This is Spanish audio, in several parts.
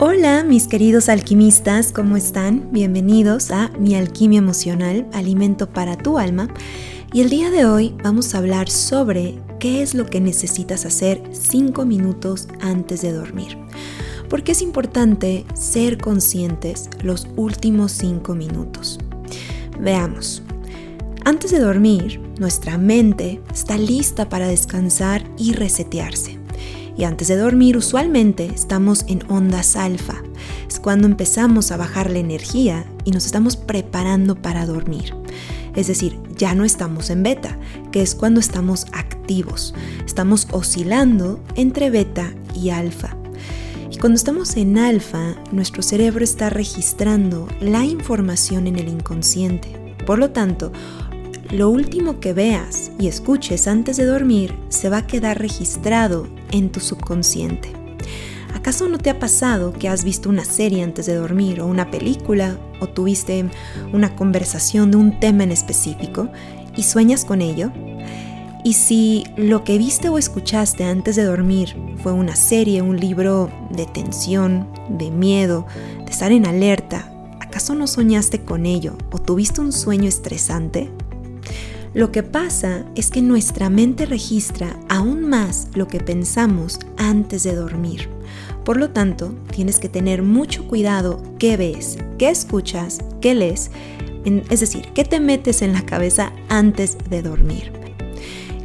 Hola mis queridos alquimistas, ¿cómo están? Bienvenidos a Mi Alquimia Emocional, Alimento para tu Alma. Y el día de hoy vamos a hablar sobre qué es lo que necesitas hacer 5 minutos antes de dormir. Porque es importante ser conscientes los últimos 5 minutos. Veamos. Antes de dormir, nuestra mente está lista para descansar y resetearse. Y antes de dormir usualmente estamos en ondas alfa. Es cuando empezamos a bajar la energía y nos estamos preparando para dormir. Es decir, ya no estamos en beta, que es cuando estamos activos. Estamos oscilando entre beta y alfa. Y cuando estamos en alfa, nuestro cerebro está registrando la información en el inconsciente. Por lo tanto, lo último que veas y escuches antes de dormir se va a quedar registrado en tu subconsciente. ¿Acaso no te ha pasado que has visto una serie antes de dormir o una película o tuviste una conversación de un tema en específico y sueñas con ello? Y si lo que viste o escuchaste antes de dormir fue una serie, un libro de tensión, de miedo, de estar en alerta, ¿acaso no soñaste con ello o tuviste un sueño estresante? Lo que pasa es que nuestra mente registra aún más lo que pensamos antes de dormir. Por lo tanto, tienes que tener mucho cuidado qué ves, qué escuchas, qué lees, es decir, qué te metes en la cabeza antes de dormir.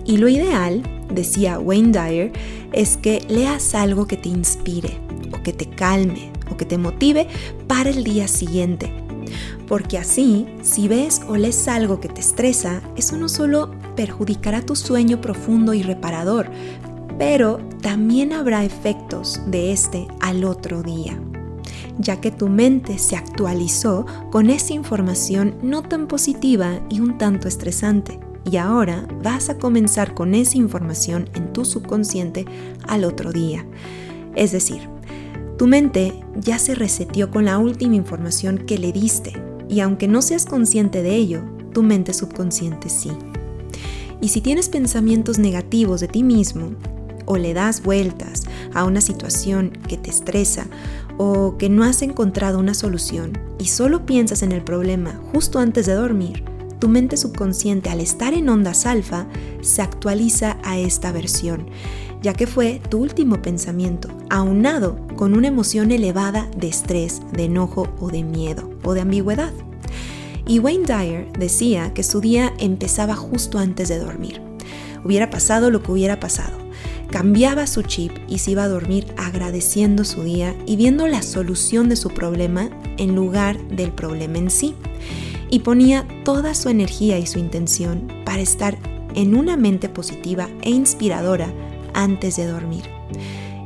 Y lo ideal, decía Wayne Dyer, es que leas algo que te inspire o que te calme o que te motive para el día siguiente porque así, si ves o lees algo que te estresa, eso no solo perjudicará tu sueño profundo y reparador, pero también habrá efectos de este al otro día, ya que tu mente se actualizó con esa información no tan positiva y un tanto estresante. Y ahora vas a comenzar con esa información en tu subconsciente al otro día. Es decir, tu mente ya se reseteó con la última información que le diste y aunque no seas consciente de ello, tu mente subconsciente sí. Y si tienes pensamientos negativos de ti mismo, o le das vueltas a una situación que te estresa, o que no has encontrado una solución, y solo piensas en el problema justo antes de dormir, tu mente subconsciente al estar en ondas alfa se actualiza a esta versión, ya que fue tu último pensamiento, aunado con una emoción elevada de estrés, de enojo o de miedo o de ambigüedad. Y Wayne Dyer decía que su día empezaba justo antes de dormir. Hubiera pasado lo que hubiera pasado. Cambiaba su chip y se iba a dormir agradeciendo su día y viendo la solución de su problema en lugar del problema en sí. Y ponía toda su energía y su intención para estar en una mente positiva e inspiradora antes de dormir.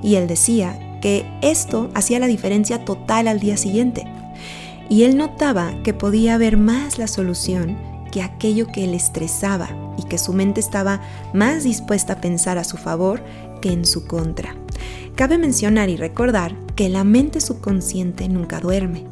Y él decía que esto hacía la diferencia total al día siguiente y él notaba que podía ver más la solución que aquello que le estresaba y que su mente estaba más dispuesta a pensar a su favor que en su contra. Cabe mencionar y recordar que la mente subconsciente nunca duerme.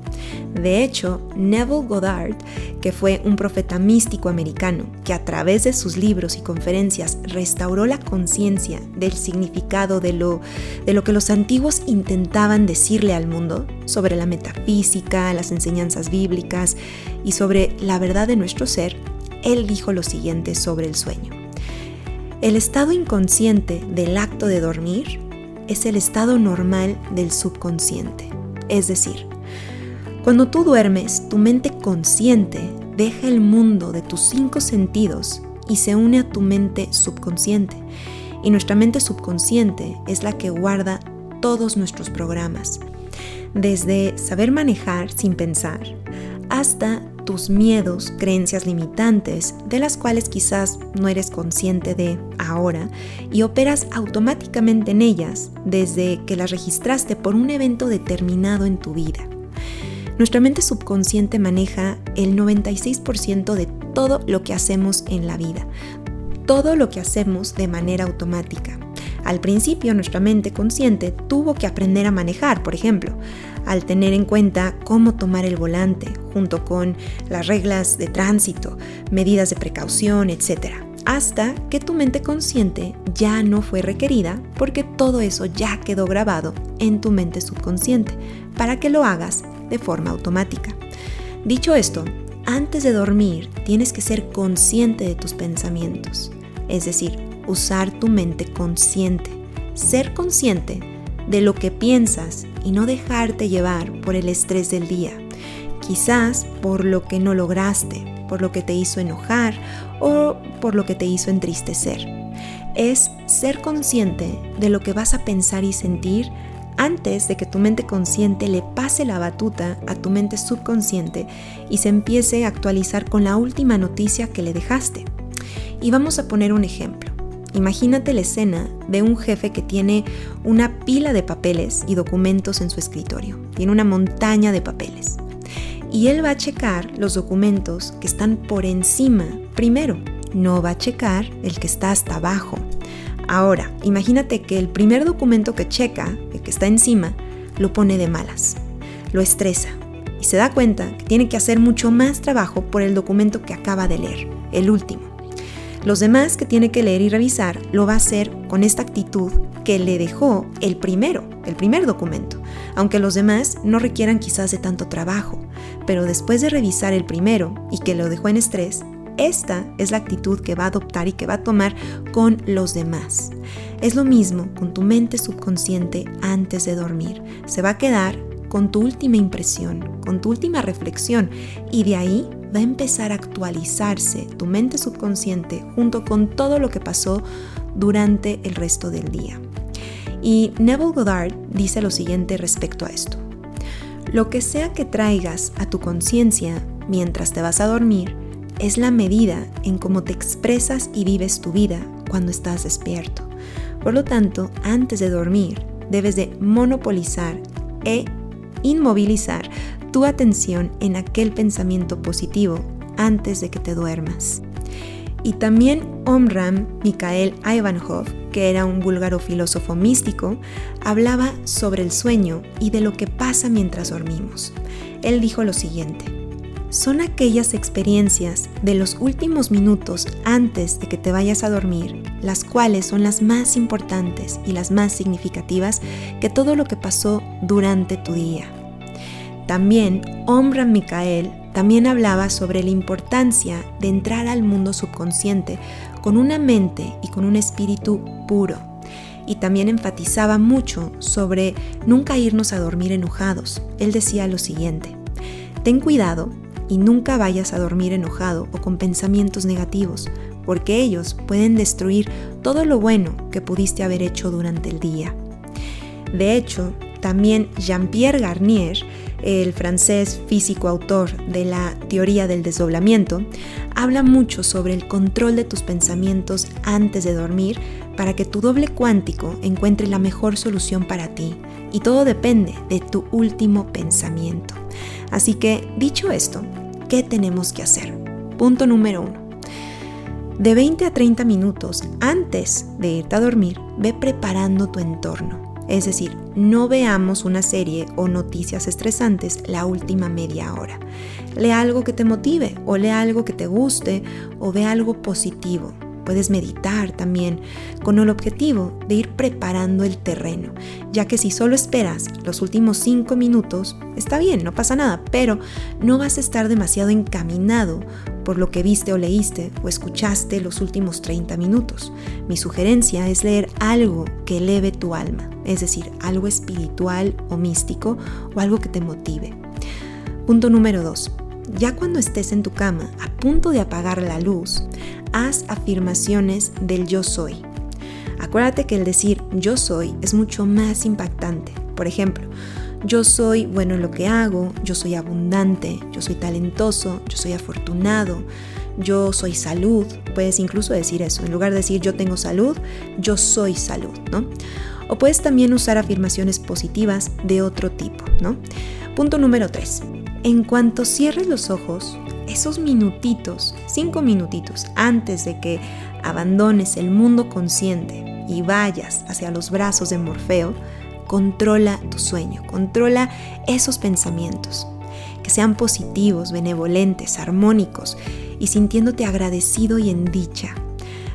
De hecho, Neville Goddard, que fue un profeta místico americano que a través de sus libros y conferencias restauró la conciencia del significado de lo, de lo que los antiguos intentaban decirle al mundo sobre la metafísica, las enseñanzas bíblicas y sobre la verdad de nuestro ser, él dijo lo siguiente sobre el sueño. El estado inconsciente del acto de dormir es el estado normal del subconsciente. Es decir, cuando tú duermes, tu mente consciente deja el mundo de tus cinco sentidos y se une a tu mente subconsciente. Y nuestra mente subconsciente es la que guarda todos nuestros programas, desde saber manejar sin pensar hasta tus miedos, creencias limitantes, de las cuales quizás no eres consciente de ahora y operas automáticamente en ellas desde que las registraste por un evento determinado en tu vida. Nuestra mente subconsciente maneja el 96% de todo lo que hacemos en la vida, todo lo que hacemos de manera automática. Al principio nuestra mente consciente tuvo que aprender a manejar, por ejemplo, al tener en cuenta cómo tomar el volante, junto con las reglas de tránsito, medidas de precaución, etc. hasta que tu mente consciente ya no fue requerida porque todo eso ya quedó grabado en tu mente subconsciente para que lo hagas de forma automática. Dicho esto, antes de dormir tienes que ser consciente de tus pensamientos, es decir, usar tu mente consciente, ser consciente de lo que piensas y no dejarte llevar por el estrés del día, quizás por lo que no lograste, por lo que te hizo enojar o por lo que te hizo entristecer. Es ser consciente de lo que vas a pensar y sentir antes de que tu mente consciente le pase la batuta a tu mente subconsciente y se empiece a actualizar con la última noticia que le dejaste. Y vamos a poner un ejemplo. Imagínate la escena de un jefe que tiene una pila de papeles y documentos en su escritorio. Tiene una montaña de papeles. Y él va a checar los documentos que están por encima primero. No va a checar el que está hasta abajo. Ahora, imagínate que el primer documento que checa, el que está encima, lo pone de malas. Lo estresa y se da cuenta que tiene que hacer mucho más trabajo por el documento que acaba de leer, el último. Los demás que tiene que leer y revisar lo va a hacer con esta actitud que le dejó el primero, el primer documento, aunque los demás no requieran quizás de tanto trabajo, pero después de revisar el primero y que lo dejó en estrés, esta es la actitud que va a adoptar y que va a tomar con los demás. Es lo mismo con tu mente subconsciente antes de dormir. Se va a quedar con tu última impresión, con tu última reflexión y de ahí va a empezar a actualizarse tu mente subconsciente junto con todo lo que pasó durante el resto del día. Y Neville Goddard dice lo siguiente respecto a esto. Lo que sea que traigas a tu conciencia mientras te vas a dormir es la medida en cómo te expresas y vives tu vida cuando estás despierto. Por lo tanto, antes de dormir, debes de monopolizar e inmovilizar tu atención en aquel pensamiento positivo antes de que te duermas. Y también Omram Mikhail Ivanov, que era un búlgaro filósofo místico, hablaba sobre el sueño y de lo que pasa mientras dormimos. Él dijo lo siguiente, son aquellas experiencias de los últimos minutos antes de que te vayas a dormir, las cuales son las más importantes y las más significativas que todo lo que pasó durante tu día. También Omran Micael también hablaba sobre la importancia de entrar al mundo subconsciente con una mente y con un espíritu puro. Y también enfatizaba mucho sobre nunca irnos a dormir enojados. Él decía lo siguiente, ten cuidado y nunca vayas a dormir enojado o con pensamientos negativos, porque ellos pueden destruir todo lo bueno que pudiste haber hecho durante el día. De hecho, también Jean-Pierre Garnier, el francés físico autor de la teoría del desdoblamiento, habla mucho sobre el control de tus pensamientos antes de dormir para que tu doble cuántico encuentre la mejor solución para ti. Y todo depende de tu último pensamiento. Así que, dicho esto, ¿qué tenemos que hacer? Punto número uno. De 20 a 30 minutos antes de irte a dormir, ve preparando tu entorno. Es decir, no veamos una serie o noticias estresantes la última media hora. Lee algo que te motive o lee algo que te guste o ve algo positivo. Puedes meditar también con el objetivo de ir preparando el terreno, ya que si solo esperas los últimos cinco minutos, está bien, no pasa nada, pero no vas a estar demasiado encaminado por lo que viste o leíste o escuchaste los últimos 30 minutos. Mi sugerencia es leer algo que eleve tu alma, es decir, algo espiritual o místico o algo que te motive. Punto número 2. Ya cuando estés en tu cama a punto de apagar la luz, haz afirmaciones del yo soy. Acuérdate que el decir yo soy es mucho más impactante. Por ejemplo, yo soy bueno en lo que hago, yo soy abundante, yo soy talentoso, yo soy afortunado, yo soy salud. Puedes incluso decir eso. En lugar de decir yo tengo salud, yo soy salud, ¿no? O puedes también usar afirmaciones positivas de otro tipo, ¿no? Punto número 3. En cuanto cierres los ojos, esos minutitos, cinco minutitos antes de que abandones el mundo consciente y vayas hacia los brazos de Morfeo, controla tu sueño, controla esos pensamientos, que sean positivos, benevolentes, armónicos y sintiéndote agradecido y en dicha.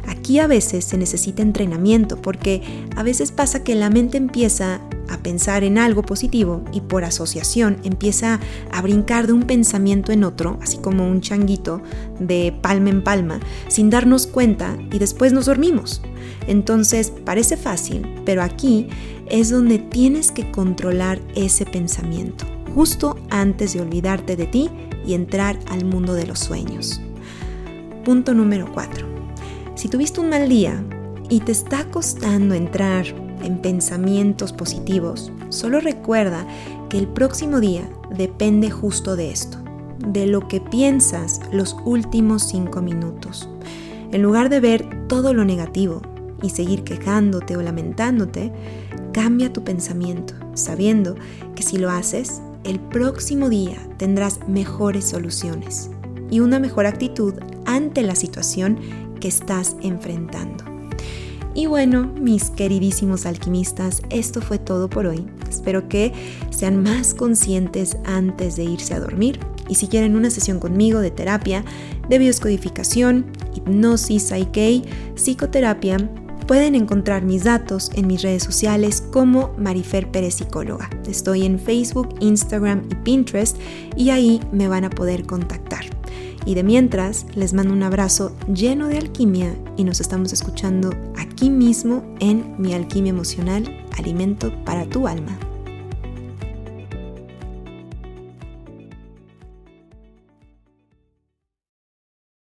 Aquí a veces se necesita entrenamiento porque a veces pasa que la mente empieza a pensar en algo positivo y por asociación empieza a brincar de un pensamiento en otro, así como un changuito de palma en palma, sin darnos cuenta y después nos dormimos. Entonces parece fácil, pero aquí es donde tienes que controlar ese pensamiento, justo antes de olvidarte de ti y entrar al mundo de los sueños. Punto número 4. Si tuviste un mal día y te está costando entrar en pensamientos positivos, solo recuerda que el próximo día depende justo de esto, de lo que piensas los últimos cinco minutos. En lugar de ver todo lo negativo y seguir quejándote o lamentándote, cambia tu pensamiento, sabiendo que si lo haces, el próximo día tendrás mejores soluciones y una mejor actitud ante la situación que estás enfrentando. Y bueno, mis queridísimos alquimistas, esto fue todo por hoy. Espero que sean más conscientes antes de irse a dormir. Y si quieren una sesión conmigo de terapia, de bioscodificación, hipnosis, Psyche, psicoterapia, pueden encontrar mis datos en mis redes sociales como Marifer Pérez Psicóloga. Estoy en Facebook, Instagram y Pinterest y ahí me van a poder contactar. Y de mientras, les mando un abrazo lleno de alquimia y nos estamos escuchando aquí mismo en Mi Alquimia Emocional, Alimento para tu Alma.